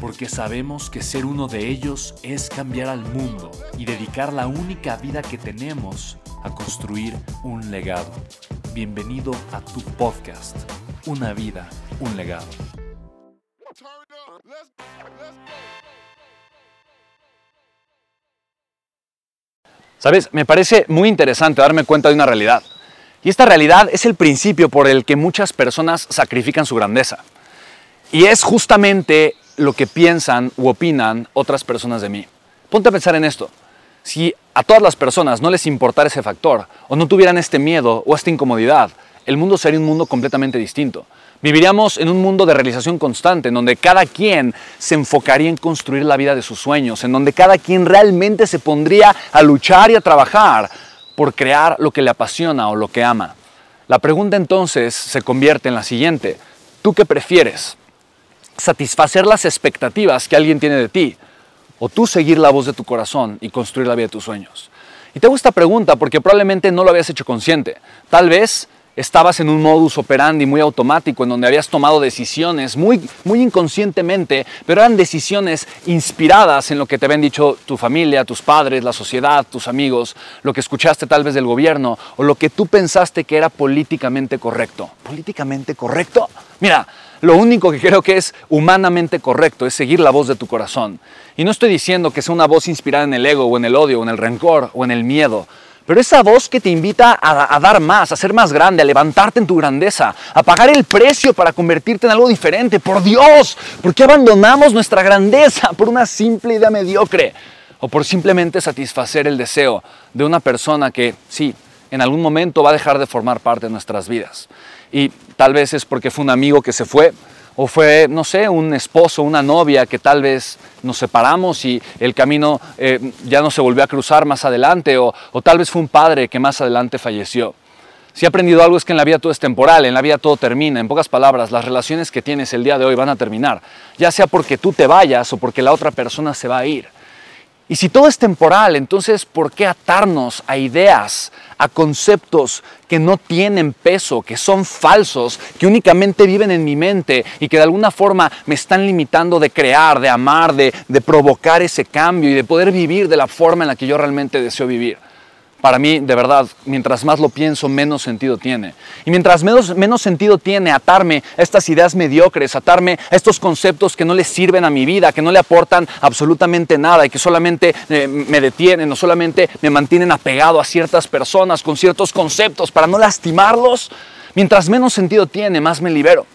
porque sabemos que ser uno de ellos es cambiar al mundo y dedicar la única vida que tenemos a construir un legado. Bienvenido a tu podcast, Una vida, un legado. Sabes, me parece muy interesante darme cuenta de una realidad. Y esta realidad es el principio por el que muchas personas sacrifican su grandeza. Y es justamente lo que piensan u opinan otras personas de mí. Ponte a pensar en esto. Si a todas las personas no les importara ese factor, o no tuvieran este miedo o esta incomodidad, el mundo sería un mundo completamente distinto. Viviríamos en un mundo de realización constante, en donde cada quien se enfocaría en construir la vida de sus sueños, en donde cada quien realmente se pondría a luchar y a trabajar por crear lo que le apasiona o lo que ama. La pregunta entonces se convierte en la siguiente. ¿Tú qué prefieres? Satisfacer las expectativas que alguien tiene de ti, o tú seguir la voz de tu corazón y construir la vida de tus sueños. Y te hago esta pregunta porque probablemente no lo habías hecho consciente. Tal vez estabas en un modus operandi muy automático en donde habías tomado decisiones muy, muy inconscientemente, pero eran decisiones inspiradas en lo que te habían dicho tu familia, tus padres, la sociedad, tus amigos, lo que escuchaste tal vez del gobierno o lo que tú pensaste que era políticamente correcto. ¿Políticamente correcto? Mira, lo único que creo que es humanamente correcto es seguir la voz de tu corazón. Y no estoy diciendo que sea una voz inspirada en el ego o en el odio o en el rencor o en el miedo. Pero esa voz que te invita a, dar más, a ser más grande, a levantarte en tu grandeza, a pagar el precio para convertirte en algo diferente. Por Dios, ¿por qué abandonamos nuestra grandeza por una simple idea mediocre? O por simplemente satisfacer el deseo de una persona que, sí, en algún momento va a dejar de formar parte de nuestras vidas. Y tal vez es porque fue un amigo que se fue, o fue, no sé, un esposo, una novia que tal vez nos separamos y el camino eh, ya no se volvió a cruzar más adelante, o, o tal vez fue un padre que más adelante falleció. Si he aprendido algo es que en la vida todo es temporal, en la vida todo termina. En pocas palabras, las relaciones que tienes el día de hoy van a terminar, ya sea porque tú te vayas o porque la otra persona se va a ir. Y si todo es temporal, entonces ¿por qué atarnos a ideas, a conceptos que no tienen peso, que son falsos, que únicamente viven en mi mente y que de alguna forma me están limitando de crear, de amar, de, provocar ese cambio y de poder vivir de la forma en la que yo realmente deseo vivir? Para mí, de verdad, mientras más lo pienso, menos sentido tiene. Y mientras menos, menos sentido tiene atarme a estas ideas mediocres, atarme a estos conceptos que no le sirven a mi vida, que no le aportan absolutamente nada y que solamente eh, me detienen o solamente me mantienen apegado a ciertas personas con ciertos conceptos para no lastimarlos, mientras menos sentido tiene, más me libero.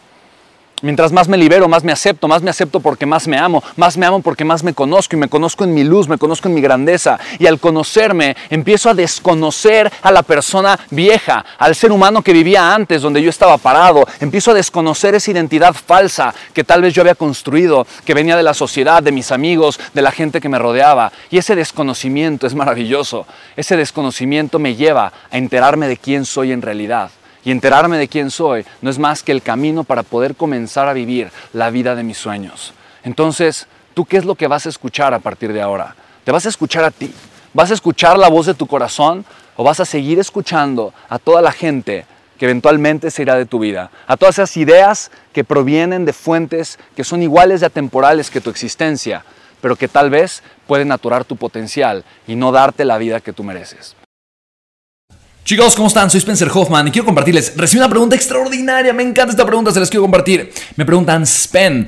Mientras más me libero, más me acepto, más me acepto porque más me amo, más me amo porque más me conozco y me conozco en mi luz, me conozco en mi grandeza. Y al conocerme, empiezo a desconocer a la persona vieja, al ser humano que vivía antes, donde yo estaba parado. Empiezo a desconocer esa identidad falsa que tal vez yo había construido, que venía de la sociedad, de mis amigos, de la gente que me rodeaba. Y ese desconocimiento es maravilloso. Ese desconocimiento me lleva a enterarme de quién soy en realidad y enterarme de quién soy no es más que el camino para poder comenzar a vivir la vida de mis sueños. Entonces, ¿tú qué es lo que vas a escuchar a partir de ahora? ¿Te vas a escuchar a ti? ¿Vas a escuchar la voz de tu corazón o vas a seguir escuchando a toda la gente que eventualmente se irá de tu vida? A todas esas ideas que provienen de fuentes que son iguales de atemporales que tu existencia, pero que tal vez pueden aturar tu potencial y no darte la vida que tú mereces. Chicos, ¿cómo están? Soy Spencer Hoffman y quiero compartirles. Recibí una pregunta extraordinaria, me encanta esta pregunta, se las quiero compartir. Me preguntan, Spen,